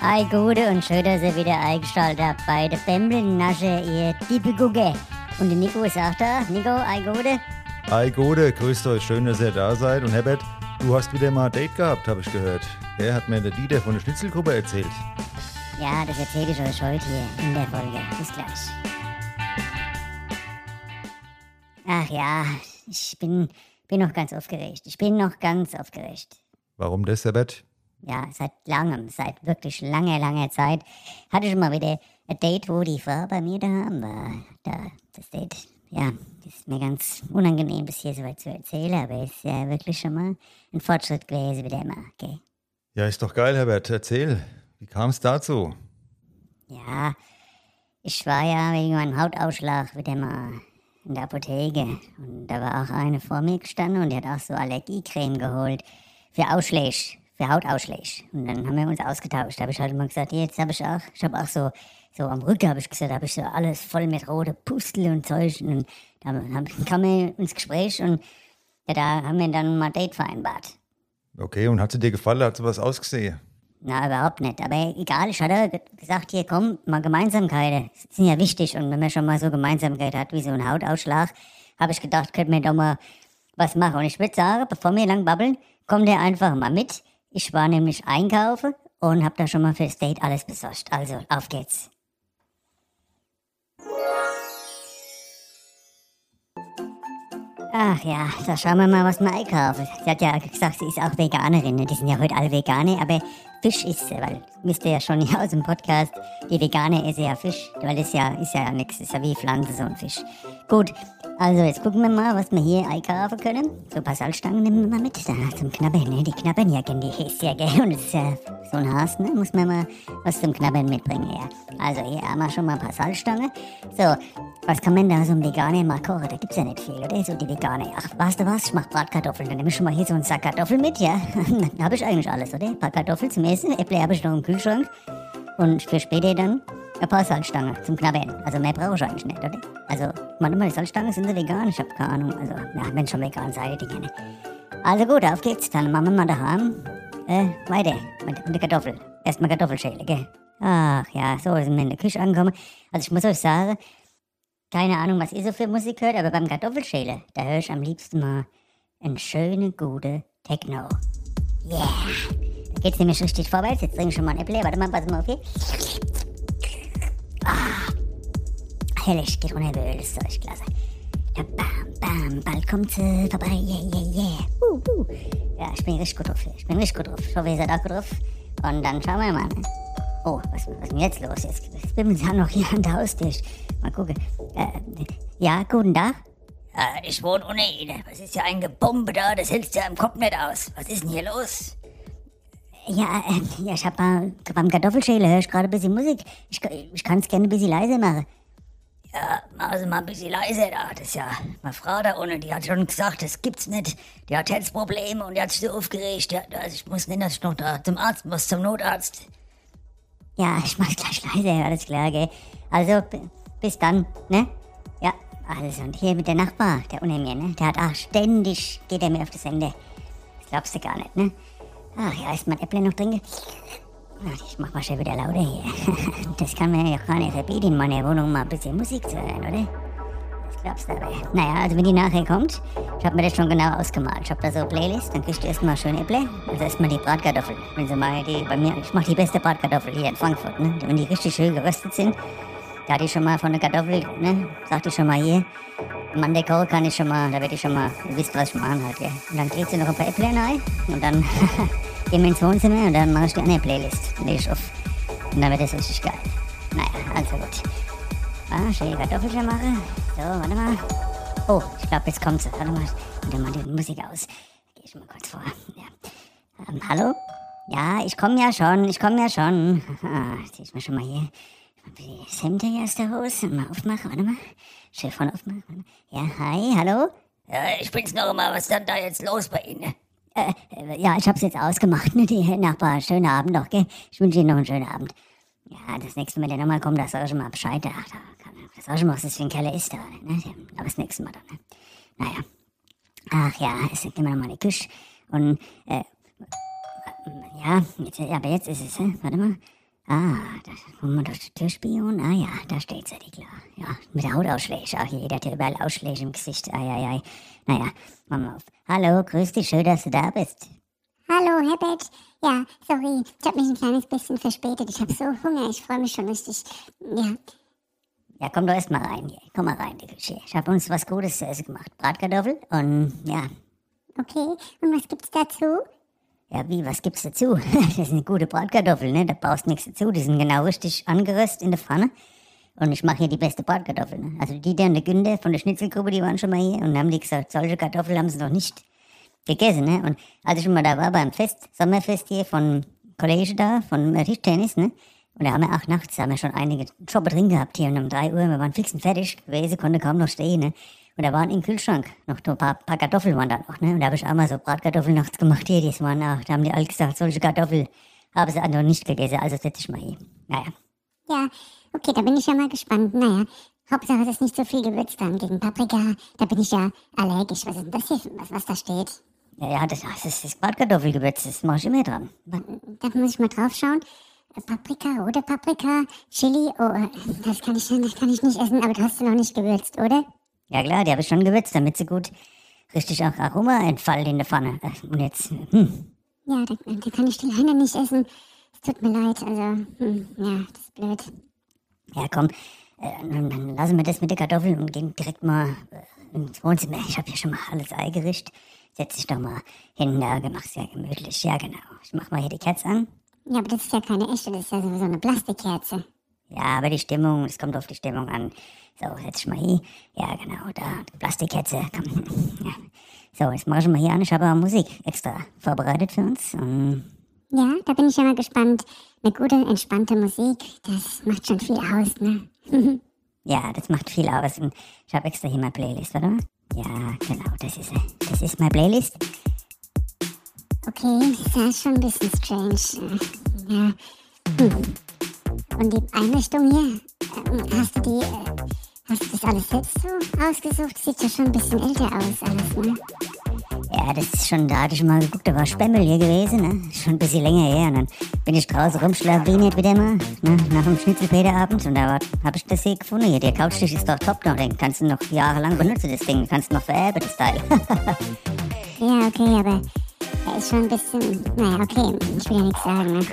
Ei Gute und schön, dass ihr wieder eingeschaltet habt bei der Bembel-Nasche, ihr Diepe Gugge. Und der Nico ist auch da. Nico, Ei Gute. Hi Gode, grüßt euch, schön, dass ihr da seid. Und Herbert, du hast wieder mal ein Date gehabt, habe ich gehört. Der hat mir der Dieter von der Schnitzelgruppe erzählt. Ja, das erzähle ich euch heute hier in der Folge. Bis gleich. Ach ja, ich bin, bin noch ganz aufgeregt. Ich bin noch ganz aufgeregt. Warum das, Herbert? Ja, seit langem, seit wirklich langer, langer Zeit hatte ich mal wieder ein Date, wo die Frau bei mir daheim war. Da, das Date, ja, das ist mir ganz unangenehm, bis hier so weit zu erzählen, aber ist ja wirklich schon mal ein Fortschritt gewesen, wieder immer, okay? Ja, ist doch geil, Herbert. Erzähl. Wie kam es dazu? Ja, ich war ja wegen meinem Hautausschlag wieder mal in der Apotheke. Und da war auch eine vor mir gestanden und die hat auch so Allergiecreme geholt. Für Ausschläge, für Hautausschläge. Und dann haben wir uns ausgetauscht. Da habe ich halt immer gesagt, jetzt habe ich auch, ich habe auch so, so am Rücken habe ich gesagt, habe ich so alles voll mit rote Pustel und Zeug. Und dann hab- kam wir ins Gespräch und ja, da haben wir dann mal ein Date vereinbart. Okay, und hat sie dir gefallen? Hat sie was ausgesehen? Na, überhaupt nicht. Aber egal, ich hatte ge- gesagt, hier komm, mal Gemeinsamkeiten. Das sind ja wichtig. Und wenn man schon mal so Gemeinsamkeit hat wie so ein Hautausschlag, habe ich gedacht, könnten wir doch mal was machen. Und ich würde sagen, bevor wir lang babbeln, kommt ihr einfach mal mit. Ich war nämlich einkaufen und habe da schon mal fürs Date alles besorgt. Also, auf geht's. Ach ja, da schauen wir mal, was wir einkaufen. Sie hat ja gesagt, sie ist auch Veganerin. ne? Die sind ja heute alle Veganer, aber Fisch ist sie, weil wisst ihr ja schon aus dem Podcast, die Veganer essen ja Fisch, weil das ja ist ja nichts, ist ja wie Pflanze so ein Fisch. Gut, also jetzt gucken wir mal, was wir hier einkaufen können. So ein paar Salzstangen nehmen wir mal mit, da zum Knabbern, ne? Die knabbern ja gerne, die ist ja gell, und das ist ja so ein Haas, ne? Muss man mal was zum Knabbern mitbringen, ja. Also hier haben wir schon mal ein paar Salzstangen. So, was kann man da so ein Veganer mal kochen? Da gibt's ja nicht viel, oder? So die Veganer. Ach, weißt du was? Ich mach Bratkartoffeln. Dann nehme ich schon mal hier so einen Sack Kartoffeln mit, ja? Dann habe ich eigentlich alles, oder? Ein paar Kartoffeln zum Essen, Äpfel habe ich noch im Kühlschrank. Und für später dann ein paar Salzstangen zum Knabbern. Also mehr brauche ich eigentlich nicht, oder? Also, die Salzstangen sind sie vegan? Ich habe keine Ahnung. Also, ja, wenn schon vegan seid, die gerne. Also gut, auf geht's. Dann machen wir mal daheim. Äh, weiter mit, mit der Kartoffel. Erstmal Kartoffelschäle, gell? Ach ja, so sind wir in der Küche angekommen. Also ich muss euch sagen, keine Ahnung, was ihr so für Musik hört, aber beim Kartoffelschäle, da höre ich am liebsten mal eine schöne, gute Techno. Yeah! Da geht's nämlich richtig vorwärts. Jetzt trinke ich schon mal ein Äpfel. Warte mal, pass mal auf hier. Öl, ist echt klasse. Ja, bam, bam, bald kommt sie vorbei, yeah, yeah, yeah. Uh, uh. Ja, ich bin richtig gut drauf hier. Ich bin richtig gut drauf. Ich hoffe, ihr seid auch gut drauf. Und dann schauen wir mal. Ne? Oh, was, was ist denn jetzt los? Jetzt, jetzt bin ich ja noch hier an der Haustür. Mal gucken. Äh, ja, guten Tag. Äh, ich wohne ohne Ihnen. Was ist ja ein Gebombe da? Das hältst ja im Kopf nicht aus. Was ist denn hier los? Ja, äh, ja ich hab mal beim Kartoffelschäle höre ich gerade ein bisschen Musik. Ich, ich kann es gerne ein bisschen leiser machen. Ja, Sie mal ein bisschen leiser da. Das ist ja, meine Frau da unten, die hat schon gesagt, das gibt's nicht. Die hat Herzprobleme und die hat sich so aufgeregt. Ja, also ich muss nicht, dass ich noch da zum Arzt muss, zum Notarzt. Ja, ich mach's gleich leiser, alles klar, gell? Also, bis dann, ne? Ja, also, und hier mit der Nachbar, der unter mir, ne? Der hat auch ständig, geht er mir auf das Ende. Das glaubst du gar nicht, ne? Ach ja, ist mein Äpfel noch drin? Ich mach mal schon wieder lauter hier. Das kann mir ja gar nicht verbieten, in meiner Wohnung mal ein bisschen Musik zu hören, oder? Das glaubst du aber. Naja, also wenn die nachher kommt, ich hab mir das schon genau ausgemalt. Ich hab da so eine Playlist, dann kriegst du erstmal schön Äpfel. Also erstmal die Bratkartoffeln. Wenn sie mal die, bei mir, ich mach die beste Bratkartoffel hier in Frankfurt, ne? Wenn die richtig schön geröstet sind, da hatte ich schon mal von der Kartoffel, ne? Sagte ich schon mal hier. Kohl kann ich schon mal, da werde ich schon mal, wisst, was ich machen halt, ja. Und dann kriegst du noch ein paar Äpfel rein und dann gehen wir ins Wohnzimmer und dann mache ich die andere Playlist. Leg ich auf. Und dann wird das richtig geil. Naja, also gut. Ah, schön die Kartoffelchen machen. So, warte mal. Oh, ich glaube, jetzt kommt sie. Warte mal. Warte mal die Musik aus. Geh ich mal kurz vor. Ja. Ähm, hallo? Ja, ich komme ja schon, ich komme ja schon. Ah, zieh ich mir schon mal hier Hemd hier aus der Hose. Mal aufmachen, warte mal. Chiffon aufmachen. warte mal. Ja, hi, hallo? Ja, ich bin's noch mal. Was ist denn da jetzt los bei Ihnen? Äh, äh, ja, ich hab's jetzt ausgemacht, ne, die Nachbar. Schönen Abend noch, gell? Ich wünsche Ihnen noch einen schönen Abend. Ja, das nächste Mal, wenn der nochmal kommt, das sag ich mal Bescheid. Ach, da kann, das sag ich mal, was das für ein Keller ist da, ne? Aber das nächste Mal dann, ne? Naja. Ach ja, jetzt gehen wir nochmal in die Küche. Und, äh, ja, jetzt, aber jetzt ist es, hä? Warte mal. Ah, da kommen wir durch die Türspion. Ah ja, da steht sie, die klar. Ja, mit der Hautausschläge. Ach, jeder hat ja überall Ausschläge im Gesicht. Ei, ei, ei. Naja, mach mal auf. Hallo, grüß dich, schön, dass du da bist. Hallo, Herbert. Ja, sorry, ich habe mich ein kleines bisschen verspätet. Ich habe so Hunger, ich freue mich schon richtig. Ja, Ja, komm doch erst mal rein hier. Komm mal rein, Küche. Ich habe uns was Gutes zu essen gemacht. Bratkartoffel und ja. okay. Und was gibt's dazu? Ja, wie, was gibt's dazu? Das sind gute Bratkartoffeln, ne? Da brauchst nichts dazu. Die sind genau richtig angeröstet in der Pfanne. Und ich mache hier die beste Bratkartoffel, ne? Also die, der und der Günther von der Schnitzelgruppe, die waren schon mal hier und haben die gesagt, solche Kartoffeln haben sie noch nicht gegessen, ne? Und als ich schon mal da war beim Fest, Sommerfest hier von Kollege da, von Tischtennis, ne? Und da haben wir auch nachts, haben wir schon einige Jobber drin gehabt hier und um drei Uhr, wir waren fix und fertig gewesen, konnte kaum noch stehen, ne? Und da waren im Kühlschrank noch ein paar, paar Kartoffeln waren da noch, ne? Und da habe ich auch mal so Bratkartoffeln nachts gemacht hier, die waren auch, da haben die alle gesagt, solche Kartoffeln haben sie noch nicht gegessen, also setze ich mal hier. Naja. Ja, okay, da bin ich ja mal gespannt. Naja, Hauptsache es ist nicht so viel Gewürz dran. Gegen Paprika, da bin ich ja allergisch. Was ist denn das hier, was, was da steht? Ja, ja, das, das ist das Bratkartoffelgewürz, das mache ich immer dran. Da muss ich mal drauf schauen. Paprika, rote Paprika, Chili, oh, das kann ich, das kann ich nicht essen, aber du hast sie noch nicht gewürzt, oder? Ja klar, die habe ich schon gewürzt, damit sie gut richtig auch Aroma entfallen in der Pfanne. Äh, Und jetzt, hm, Ja, da, da kann ich die leider nicht essen. Es tut mir leid, also, hm, ja, das ist blöd. ja komm, äh, dann, dann lassen wir das mit den Kartoffeln und gehen direkt mal äh, ins Wohnzimmer. Ich habe hier schon mal alles eingerichtet. Setz dich doch mal hin, da mach's ja gemütlich. Ja genau, ich mach mal hier die Kerze an. Ja, aber das ist ja keine echte, das ist ja sowieso eine Plastikkerze. Ja, aber die Stimmung, es kommt auf die Stimmung an. So, setz dich mal hier. Ja, genau, da, die Plastikkerze. Komm. Ja. So, jetzt mach ich mal hier an. Ich habe auch Musik extra vorbereitet für uns. Und Ja, da bin ich ja mal gespannt. Eine gute, entspannte Musik, das macht schon viel aus, ne? ja, das macht viel aus. Und ich habe extra hier meine Playlist, mal. Ja, genau, das ist. Das ist meine Playlist. Okay, das ist schon ein bisschen strange. Ja. Hm. Und die Einrichtung hier, ähm, hast du die, äh, hast du das alles selbst so ausgesucht? Sieht ja schon ein bisschen älter aus alles, ne? Ja, das ist schon, da hatte ich mal geguckt, da war Spemmel hier gewesen, ne? Schon ein bisschen länger her. Und dann bin ich draußen rumschlawiniert wieder mal, ne? Nach dem Schnitzelpeterabend. Und da habe ich das hier gefunden. Hier, der Couchtisch ist doch top noch. Den kannst du noch jahrelang benutzen, das Ding. Kannst du noch vererben, das Teil. Ja, okay, aber er ist schon ein bisschen, naja, okay, ich will ja nichts sagen, ne?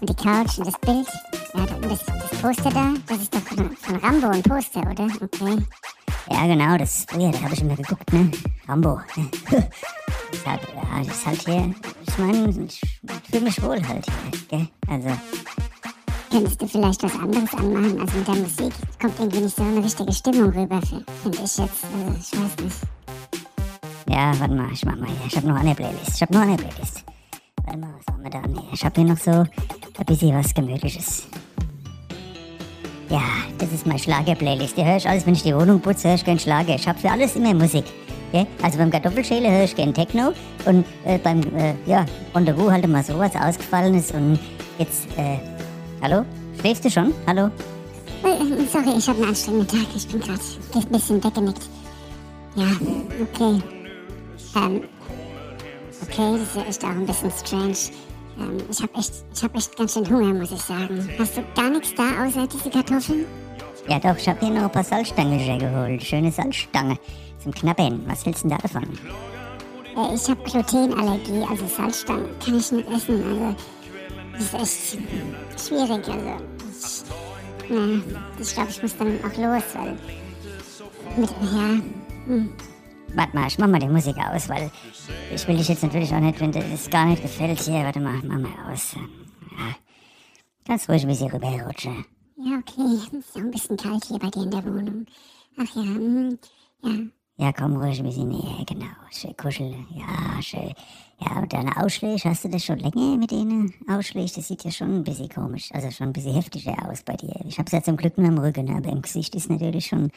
Und die Couch und das Bild, ja, das, das Poster da, das ist doch von, von Rambo ein Poster, oder? Okay. ja, genau, das früher, da habe ich immer geguckt, ne? Rambo. Ne? Ist halt, ja, ist halt hier, ich meine, ich fühle mich wohl halt hier, gell? Also, Könntest du vielleicht was anderes anmachen, also mit der Musik? Kommt irgendwie nicht so eine richtige Stimmung rüber, finde ich jetzt. Also, ich weiß nicht. Ja, warte mal, ich mach mal hier. Ich hab noch eine Playlist. Ich hab noch eine Playlist. Warte mal, was haben wir da? Nee, ich hab hier noch so ein bisschen was Gemütliches. Ja, das ist meine Schlager-Playlist. Die höre ich alles, wenn ich die Wohnung putze, höre ich gern Schlager. Ich hab für alles immer Musik. Okay? Also beim Kartoffelschäle höre ich gern Techno und äh, beim, äh, ja, Rendezvous halt immer sowas Ausgefallenes und jetzt, äh, hallo? Schläfst du schon? Hallo? Äh, Sorry, ich habe einen anstrengenden Tag. Ich bin gerade ein bisschen weggenickt. Ja, okay. Ähm, okay, das ist ja echt auch ein bisschen strange. Ähm, ich habe echt, ich habe echt ganz schön Hunger, muss ich sagen. Hast du gar nichts da außer diese Kartoffeln? Ja doch, ich hab hier noch ein paar Salzstangen geholt. Schöne Salzstange zum Knabbern. Was hältst du denn da davon? Äh, ich habe Glutenallergie, also Salzstangen kann ich nicht essen. Also, das ist echt schwierig. Also, ich, na, ich glaube, ich muss dann auch los, weil mit, ja, Warte mal, ich mach mal die Musik aus, weil ich will dich jetzt natürlich auch nicht, wenn dir das gar nicht gefällt. Hier, warte mal, mach mal aus. Ja, ganz ruhig ein bisschen rüberrutschen. ja, okay. Es ist auch ein bisschen kalt hier bei dir in der Wohnung. Ach ja, hm, ja. Ja, komm ruhig ein bisschen näher, genau. Schön kuscheln. Ja, schön. Ja, und deine Ausschläge, hast du das schon länger mit denen Ausschläge? Das sieht ja schon ein bisschen komisch, also schon ein bisschen heftiger aus bei dir. Ich hab's ja zum Glück nur am Rücken, aber im Gesicht ist natürlich schon ein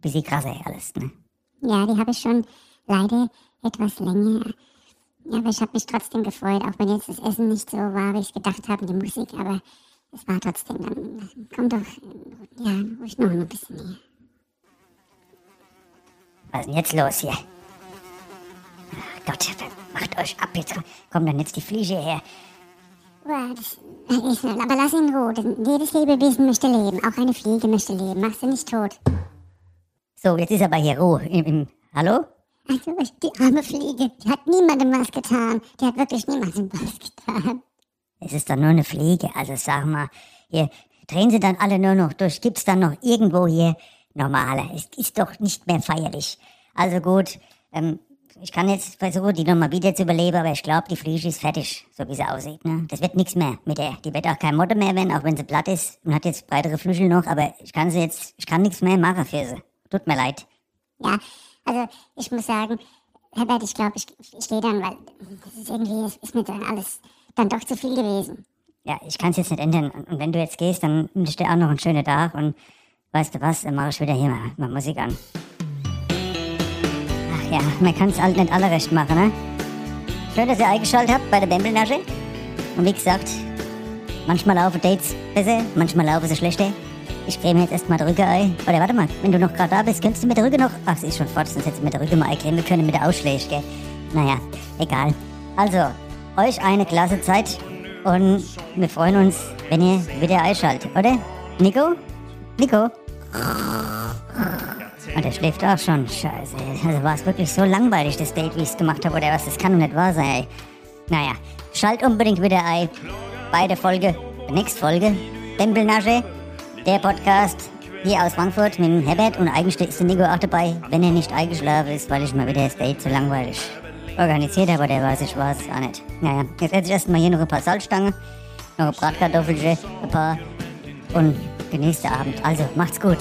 bisschen krasser alles, ne? Ja, die habe ich schon leider etwas länger. Ja, aber ich habe mich trotzdem gefreut, auch wenn jetzt das Essen nicht so war, wie ich gedacht habe, die Musik, aber es war trotzdem dann. Komm doch, ja, ruhig noch ein bisschen näher. Was ist denn jetzt los hier? Ach Gott, macht euch ab jetzt. Komm dann jetzt die Fliege her. Boah, das, ich, aber lass ihn in Ruhe. Das, jedes Lebewesen möchte leben. Auch eine Fliege möchte leben. Mach sie nicht tot. So, jetzt ist aber hier Ruhe. Im, im, hallo? Also, die arme Fliege, die hat niemandem was getan. Die hat wirklich niemandem was getan. Es ist doch nur eine Fliege, also sag mal, hier drehen sie dann alle nur noch durch. Gibt's dann noch irgendwo hier normale? Es ist doch nicht mehr feierlich. Also gut, ähm, ich kann jetzt versuchen, die nochmal wieder zu überleben, aber ich glaube, die Fliege ist fertig, so wie sie aussieht. Ne? Das wird nichts mehr mit der. Die wird auch kein Motto mehr werden, auch wenn sie platt ist und hat jetzt breitere Flügel noch, aber ich kann sie jetzt, ich kann nichts mehr machen für sie. Tut mir leid. Ja, also ich muss sagen, Herbert, ich glaube, ich, ich gehe dann, weil das ist irgendwie, das ist mir dann alles dann doch zu viel gewesen. Ja, ich kann es jetzt nicht ändern. Und wenn du jetzt gehst, dann wünsche dir auch noch einen schönen Tag und weißt du was, dann mache ich wieder hier mal, mal Musik an. Ach ja, man kann es halt nicht alle recht machen, ne? Schön, dass ihr eingeschaltet habt bei der Bembelnasche. Und wie gesagt, manchmal laufen Dates besser, manchmal laufen sie schlechter. Ich creme jetzt erstmal Rücken ein. Oder warte mal, wenn du noch gerade da bist, könntest du mit der Rücken noch... Ach, sie ist schon fort, sonst hättest du mit der Rücken mal eincremen können mit der Ausschläge, gell? Naja, egal. Also, euch eine klasse Zeit und wir freuen uns, wenn ihr wieder einschaltet, oder? Nico? Nico? Und er schläft auch schon. Scheiße. Also war es wirklich so langweilig, das Date, wie ich es gemacht habe, oder was? Das kann doch nicht wahr sein, ey. Naja, schalt unbedingt wieder ein. Bei der Folge, der nächsten Folge, Tempelnasche, der Podcast hier aus Frankfurt mit dem Herbert und eigentlich ist der Nico auch dabei, wenn er nicht eingeschlafen ist, weil ich mal wieder das Date so langweilig organisiert habe, der weiß ich was auch nicht. Naja, jetzt esse ich erstmal hier noch ein paar Salzstangen, noch ein Bratkartoffelchen, ein paar und genießt den Abend. Also, macht's gut.